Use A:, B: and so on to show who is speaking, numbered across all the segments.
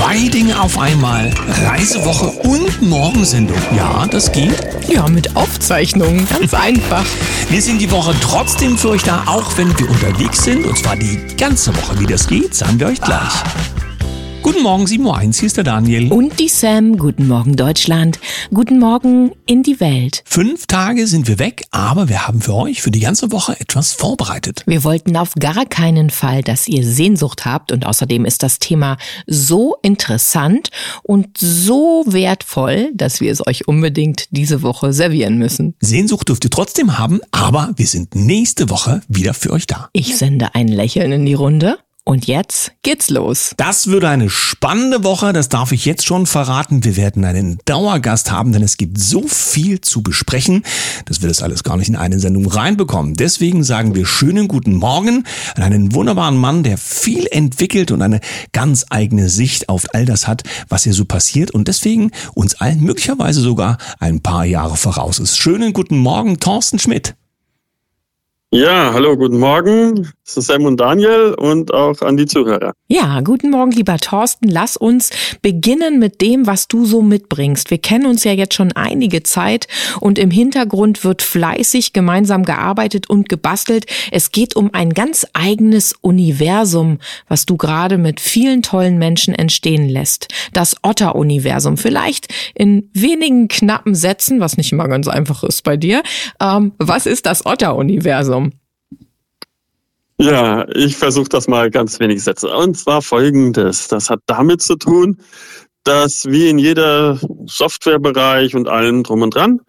A: Zwei Dinge auf einmal. Reisewoche und Morgensendung. Ja, das geht.
B: Ja, mit Aufzeichnungen. Ganz einfach.
A: Wir sind die Woche trotzdem für euch da, auch wenn wir unterwegs sind. Und zwar die ganze Woche. Wie das geht, sagen wir euch gleich. Guten Morgen, 7.01 Uhr, hier ist der Daniel.
B: Und die Sam. Guten Morgen, Deutschland. Guten Morgen in die Welt.
A: Fünf Tage sind wir weg, aber wir haben für euch für die ganze Woche etwas vorbereitet.
B: Wir wollten auf gar keinen Fall, dass ihr Sehnsucht habt und außerdem ist das Thema so interessant und so wertvoll, dass wir es euch unbedingt diese Woche servieren müssen.
A: Sehnsucht dürft ihr trotzdem haben, aber wir sind nächste Woche wieder für euch da.
B: Ich sende ein Lächeln in die Runde. Und jetzt geht's los.
A: Das wird eine spannende Woche, das darf ich jetzt schon verraten. Wir werden einen Dauergast haben, denn es gibt so viel zu besprechen, dass wir das alles gar nicht in eine Sendung reinbekommen. Deswegen sagen wir schönen guten Morgen an einen wunderbaren Mann, der viel entwickelt und eine ganz eigene Sicht auf all das hat, was hier so passiert und deswegen uns allen möglicherweise sogar ein paar Jahre voraus ist. Schönen guten Morgen, Thorsten Schmidt.
C: Ja, hallo, guten Morgen. Ist Sam und Daniel und auch an die Zuhörer.
B: Ja, guten Morgen, lieber Thorsten. Lass uns beginnen mit dem, was du so mitbringst. Wir kennen uns ja jetzt schon einige Zeit und im Hintergrund wird fleißig gemeinsam gearbeitet und gebastelt. Es geht um ein ganz eigenes Universum, was du gerade mit vielen tollen Menschen entstehen lässt. Das Otter-Universum. Vielleicht in wenigen knappen Sätzen, was nicht immer ganz einfach ist bei dir. Ähm, was ist das Otter-Universum?
C: Ja, ich versuche das mal ganz wenig Sätze. Und zwar folgendes. Das hat damit zu tun, dass wie in jeder Softwarebereich und allem drum und dran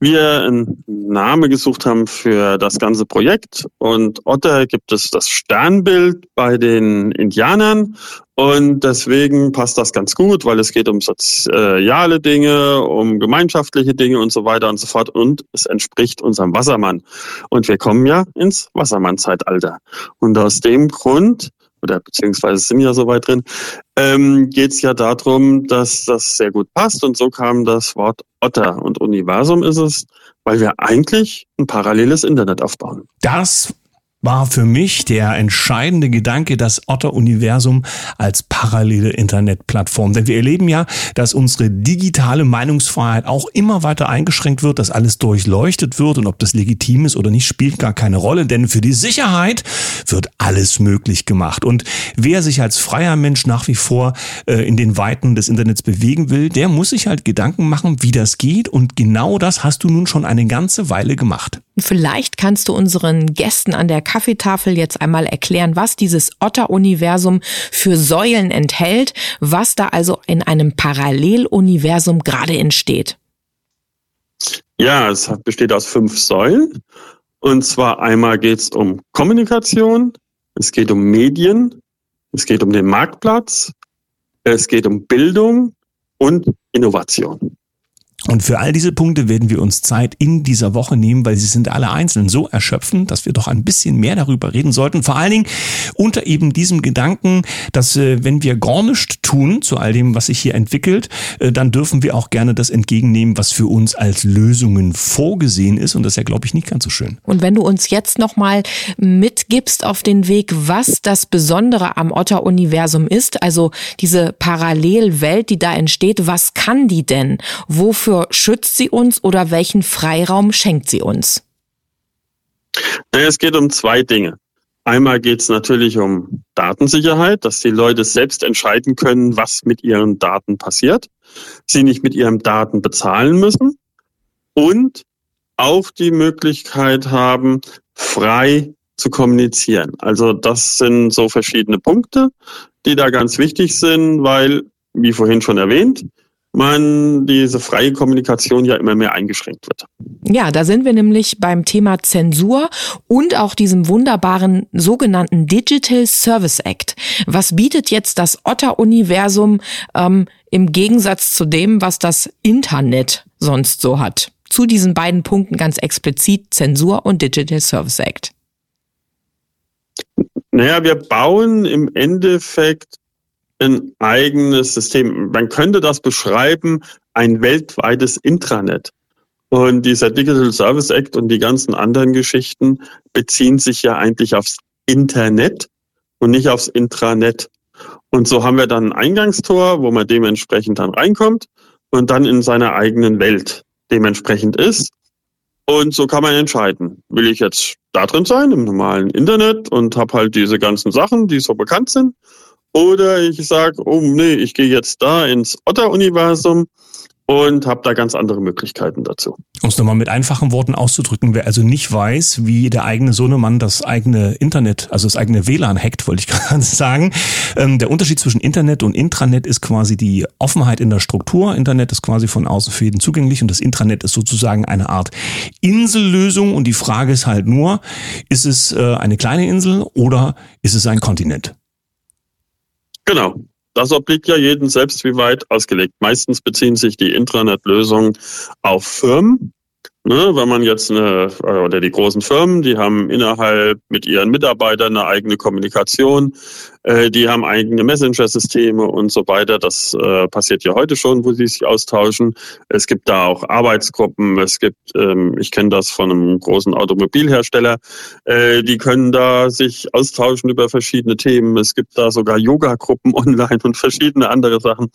C: wir einen Name gesucht haben für das ganze Projekt. Und Otter gibt es das Sternbild bei den Indianern. Und deswegen passt das ganz gut, weil es geht um soziale Dinge, um gemeinschaftliche Dinge und so weiter und so fort. Und es entspricht unserem Wassermann. Und wir kommen ja ins Wassermann-Zeitalter. Und aus dem Grund oder beziehungsweise sind ja so weit drin, ähm, geht es ja darum, dass das sehr gut passt. Und so kam das Wort Otter. Und Universum ist es, weil wir eigentlich ein paralleles Internet aufbauen.
A: Das war für mich der entscheidende Gedanke, das Otter-Universum als parallele Internetplattform. Denn wir erleben ja, dass unsere digitale Meinungsfreiheit auch immer weiter eingeschränkt wird, dass alles durchleuchtet wird und ob das legitim ist oder nicht, spielt gar keine Rolle, denn für die Sicherheit wird alles möglich gemacht. Und wer sich als freier Mensch nach wie vor äh, in den Weiten des Internets bewegen will, der muss sich halt Gedanken machen, wie das geht. Und genau das hast du nun schon eine ganze Weile gemacht.
B: Vielleicht kannst du unseren Gästen an der Kaffeetafel jetzt einmal erklären, was dieses Otter-Universum für Säulen enthält, was da also in einem Paralleluniversum gerade entsteht.
C: Ja, es besteht aus fünf Säulen. Und zwar einmal geht es um Kommunikation, es geht um Medien, es geht um den Marktplatz, es geht um Bildung und Innovation.
A: Und für all diese Punkte werden wir uns Zeit in dieser Woche nehmen, weil sie sind alle einzeln so erschöpfend, dass wir doch ein bisschen mehr darüber reden sollten. Vor allen Dingen unter eben diesem Gedanken, dass äh, wenn wir gar nichts tun zu all dem, was sich hier entwickelt, äh, dann dürfen wir auch gerne das entgegennehmen, was für uns als Lösungen vorgesehen ist. Und das ist ja, glaube ich, nicht ganz so schön.
B: Und wenn du uns jetzt nochmal mitgibst auf den Weg, was das Besondere am Otter-Universum ist, also diese Parallelwelt, die da entsteht, was kann die denn? Wofür Wofür schützt sie uns oder welchen Freiraum schenkt sie uns?
C: Es geht um zwei Dinge. Einmal geht es natürlich um Datensicherheit, dass die Leute selbst entscheiden können, was mit ihren Daten passiert, sie nicht mit ihren Daten bezahlen müssen und auch die Möglichkeit haben, frei zu kommunizieren. Also das sind so verschiedene Punkte, die da ganz wichtig sind, weil, wie vorhin schon erwähnt, man diese freie Kommunikation ja immer mehr eingeschränkt wird.
B: Ja, da sind wir nämlich beim Thema Zensur und auch diesem wunderbaren sogenannten Digital Service Act. Was bietet jetzt das Otter-Universum ähm, im Gegensatz zu dem, was das Internet sonst so hat? Zu diesen beiden Punkten ganz explizit Zensur und Digital Service Act.
C: Naja, wir bauen im Endeffekt ein eigenes System. Man könnte das beschreiben, ein weltweites Intranet. Und dieser Digital Service Act und die ganzen anderen Geschichten beziehen sich ja eigentlich aufs Internet und nicht aufs Intranet. Und so haben wir dann ein Eingangstor, wo man dementsprechend dann reinkommt und dann in seiner eigenen Welt dementsprechend ist. Und so kann man entscheiden, will ich jetzt da drin sein, im normalen Internet und habe halt diese ganzen Sachen, die so bekannt sind. Oder ich sage, oh nee, ich gehe jetzt da ins Otter-Universum und habe da ganz andere Möglichkeiten dazu.
A: Um es nochmal mit einfachen Worten auszudrücken, wer also nicht weiß, wie der eigene Sohnemann das eigene Internet, also das eigene WLAN hackt, wollte ich gerade sagen. Ähm, der Unterschied zwischen Internet und Intranet ist quasi die Offenheit in der Struktur. Internet ist quasi von außen für jeden zugänglich und das Intranet ist sozusagen eine Art Insellösung. Und die Frage ist halt nur, ist es äh, eine kleine Insel oder ist es ein Kontinent?
C: Genau. Das obliegt ja jedem selbst wie weit ausgelegt. Meistens beziehen sich die Intranet-Lösungen auf Firmen, Ne, wenn man jetzt eine, oder die großen Firmen, die haben innerhalb mit ihren Mitarbeitern eine eigene Kommunikation, äh, die haben eigene Messenger-Systeme und so weiter. Das äh, passiert ja heute schon, wo sie sich austauschen. Es gibt da auch Arbeitsgruppen. Es gibt, ähm, ich kenne das von einem großen Automobilhersteller, äh, die können da sich austauschen über verschiedene Themen. Es gibt da sogar Yoga-Gruppen online und verschiedene andere Sachen.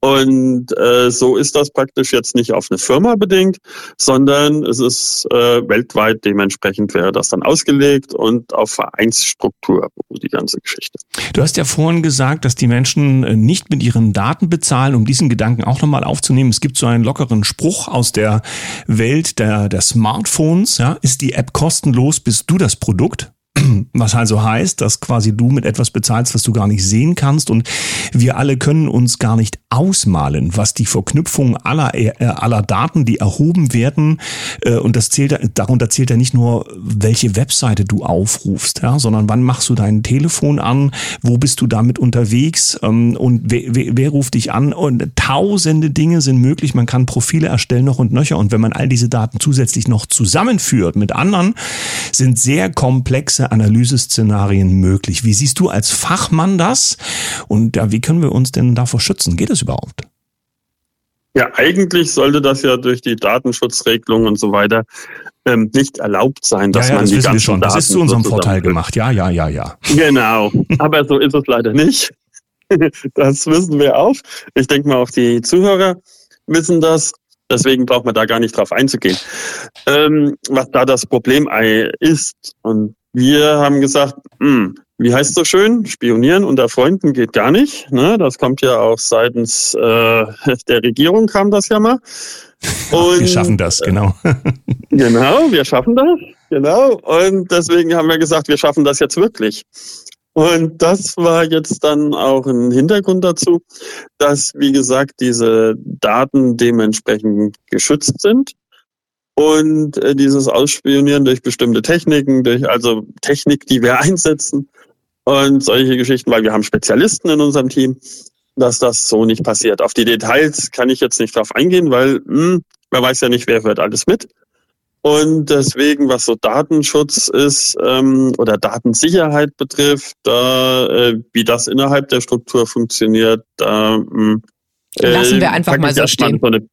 C: Und äh, so ist das praktisch jetzt nicht auf eine Firma bedingt, sondern es ist äh, weltweit dementsprechend wäre das dann ausgelegt und auf Vereinsstruktur die ganze Geschichte.
A: Du hast ja vorhin gesagt, dass die Menschen äh, nicht mit ihren Daten bezahlen, um diesen Gedanken auch nochmal aufzunehmen. Es gibt so einen lockeren Spruch aus der Welt der, der Smartphones. Ja, ist die App kostenlos, bist du das Produkt? Was also heißt, dass quasi du mit etwas bezahlst, was du gar nicht sehen kannst. Und wir alle können uns gar nicht ausmalen, was die Verknüpfung aller, äh, aller Daten, die erhoben werden, äh, und das zählt, darunter zählt ja nicht nur, welche Webseite du aufrufst, ja, sondern wann machst du dein Telefon an, wo bist du damit unterwegs? Ähm, und wer, wer, wer ruft dich an? Und tausende Dinge sind möglich, man kann Profile erstellen noch und nöcher. Und wenn man all diese Daten zusätzlich noch zusammenführt mit anderen, sind sehr komplexe Analyseszenarien möglich. Wie siehst du als Fachmann das? Und ja, wie können wir uns denn davor schützen? Geht es überhaupt?
C: Ja, eigentlich sollte das ja durch die Datenschutzregelung und so weiter ähm, nicht erlaubt sein, dass
A: ja, ja,
C: man
A: das
C: die
A: wissen
C: ganzen
A: wir schon.
C: Daten
A: Das ist zu unserem Vorteil gemacht. Ja, ja, ja, ja.
C: Genau. Aber so ist es leider nicht. Das wissen wir auch. Ich denke mal, auch die Zuhörer wissen das. Deswegen braucht man da gar nicht drauf einzugehen. Ähm, was da das Problem ist, und wir haben gesagt, mh, hm, wie heißt so schön, spionieren unter Freunden geht gar nicht. Ne? Das kommt ja auch seitens äh, der Regierung kam das ja mal.
A: Und, wir schaffen das, genau.
C: genau, wir schaffen das, genau. Und deswegen haben wir gesagt, wir schaffen das jetzt wirklich. Und das war jetzt dann auch ein Hintergrund dazu, dass, wie gesagt, diese Daten dementsprechend geschützt sind und äh, dieses Ausspionieren durch bestimmte Techniken, durch also Technik, die wir einsetzen und solche Geschichten, weil wir haben Spezialisten in unserem Team, dass das so nicht passiert. Auf die Details kann ich jetzt nicht drauf eingehen, weil hm, man weiß ja nicht, wer hört alles mit. Und deswegen, was so Datenschutz ist ähm, oder Datensicherheit betrifft, da äh, wie das innerhalb der Struktur funktioniert, da
B: äh, lassen wir einfach mal so stehen.
C: So eine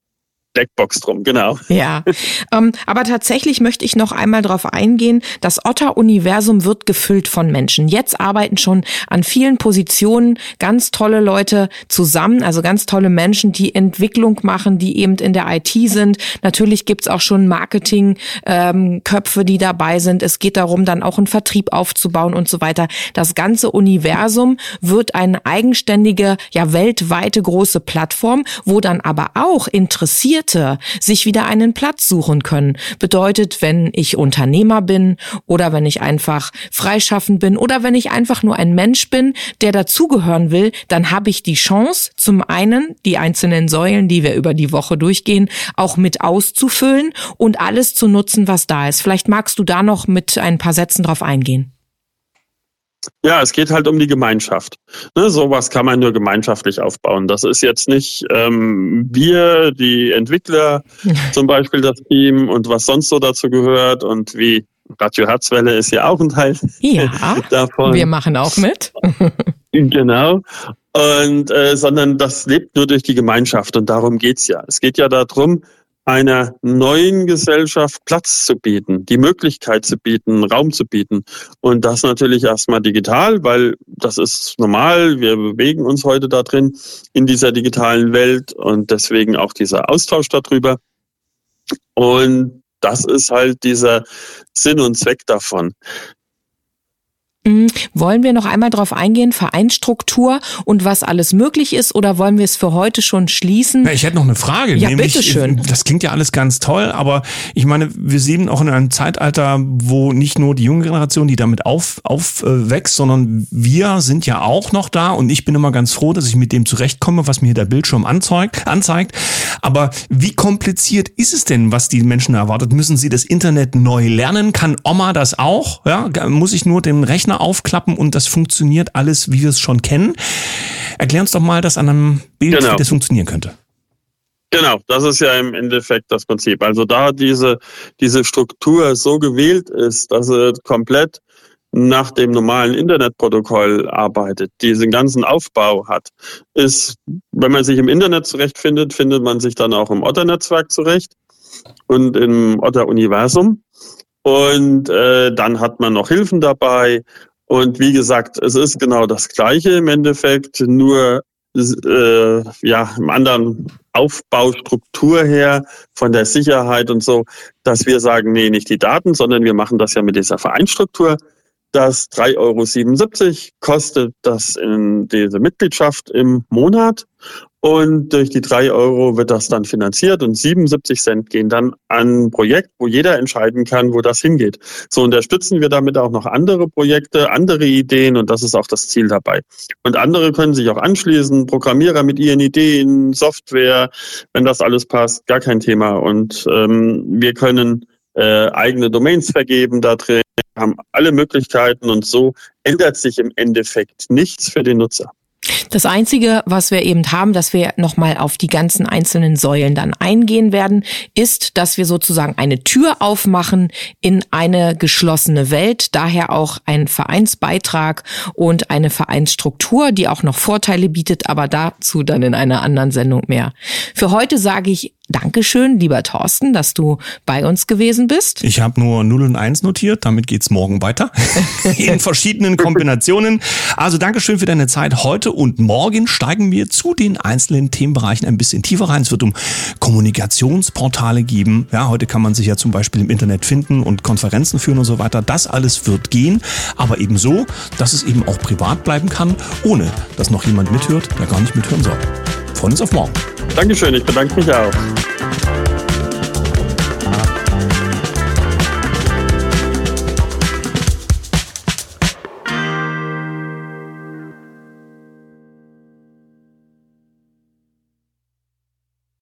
C: Blackbox drum, genau.
B: Ja, ähm, aber tatsächlich möchte ich noch einmal darauf eingehen, das Otter-Universum wird gefüllt von Menschen. Jetzt arbeiten schon an vielen Positionen ganz tolle Leute zusammen, also ganz tolle Menschen, die Entwicklung machen, die eben in der IT sind. Natürlich gibt's auch schon Marketing-Köpfe, ähm, die dabei sind. Es geht darum, dann auch einen Vertrieb aufzubauen und so weiter. Das ganze Universum wird eine eigenständige, ja weltweite große Plattform, wo dann aber auch interessiert Interessierte sich wieder einen Platz suchen können. Bedeutet, wenn ich Unternehmer bin oder wenn ich einfach freischaffend bin oder wenn ich einfach nur ein Mensch bin, der dazugehören will, dann habe ich die Chance, zum einen die einzelnen Säulen, die wir über die Woche durchgehen, auch mit auszufüllen und alles zu nutzen, was da ist. Vielleicht magst du da noch mit ein paar Sätzen drauf eingehen.
C: Ja, es geht halt um die Gemeinschaft. Ne, sowas kann man nur gemeinschaftlich aufbauen. Das ist jetzt nicht ähm, wir, die Entwickler, zum Beispiel das Team und was sonst so dazu gehört und wie Radio Herzwelle ist ja auch ein Teil
B: ja, davon. Wir machen auch mit.
C: genau. Und äh, sondern das lebt nur durch die Gemeinschaft und darum geht's ja. Es geht ja darum, einer neuen Gesellschaft Platz zu bieten, die Möglichkeit zu bieten, Raum zu bieten. Und das natürlich erstmal digital, weil das ist normal. Wir bewegen uns heute da drin in dieser digitalen Welt und deswegen auch dieser Austausch darüber. Und das ist halt dieser Sinn und Zweck davon.
B: Mhm. Wollen wir noch einmal darauf eingehen, Vereinsstruktur und was alles möglich ist, oder wollen wir es für heute schon schließen?
A: Ich hätte noch eine Frage.
B: Ja, nämlich, bitteschön.
A: Das klingt ja alles ganz toll, aber ich meine, wir sehen auch in einem Zeitalter, wo nicht nur die junge Generation, die damit auf, aufwächst, sondern wir sind ja auch noch da und ich bin immer ganz froh, dass ich mit dem zurechtkomme, was mir der Bildschirm anzeigt. anzeigt. Aber wie kompliziert ist es denn, was die Menschen erwartet? Müssen sie das Internet neu lernen? Kann Oma das auch? Ja, muss ich nur den Rechner Rechner aufklappen und das funktioniert alles, wie wir es schon kennen. Erklär uns doch mal das an einem Bild, genau. wie das funktionieren könnte.
C: Genau, das ist ja im Endeffekt das Prinzip. Also da diese, diese Struktur so gewählt ist, dass sie komplett nach dem normalen Internetprotokoll arbeitet, diesen ganzen Aufbau hat, ist, wenn man sich im Internet zurechtfindet, findet man sich dann auch im Otter-Netzwerk zurecht und im Otter-Universum. Und äh, dann hat man noch Hilfen dabei. Und wie gesagt, es ist genau das Gleiche im Endeffekt, nur äh, ja im anderen Aufbaustruktur her, von der Sicherheit und so, dass wir sagen, nee, nicht die Daten, sondern wir machen das ja mit dieser Vereinsstruktur. Das 3,77 Euro kostet das in diese Mitgliedschaft im Monat. Und durch die drei Euro wird das dann finanziert und 77 Cent gehen dann an ein Projekt, wo jeder entscheiden kann, wo das hingeht. So unterstützen wir damit auch noch andere Projekte, andere Ideen und das ist auch das Ziel dabei. Und andere können sich auch anschließen, Programmierer mit ihren Ideen, Software, wenn das alles passt, gar kein Thema. Und ähm, wir können äh, eigene Domains vergeben da drin, haben alle Möglichkeiten und so ändert sich im Endeffekt nichts für den Nutzer.
B: Das Einzige, was wir eben haben, dass wir nochmal auf die ganzen einzelnen Säulen dann eingehen werden, ist, dass wir sozusagen eine Tür aufmachen in eine geschlossene Welt, daher auch ein Vereinsbeitrag und eine Vereinsstruktur, die auch noch Vorteile bietet, aber dazu dann in einer anderen Sendung mehr. Für heute sage ich Dankeschön, lieber Thorsten, dass du bei uns gewesen bist.
A: Ich habe nur 0 und 1 notiert, damit geht's morgen weiter. In verschiedenen Kombinationen. Also Dankeschön für deine Zeit heute und morgen steigen wir zu den einzelnen Themenbereichen ein bisschen tiefer rein. Es wird um Kommunikationsportale geben. Ja, heute kann man sich ja zum Beispiel im Internet finden und Konferenzen führen und so weiter. Das alles wird gehen, aber eben so, dass es eben auch privat bleiben kann, ohne dass noch jemand mithört, der gar nicht mithören soll. Freuen uns auf morgen.
C: Dankeschön, ich bedanke mich auch.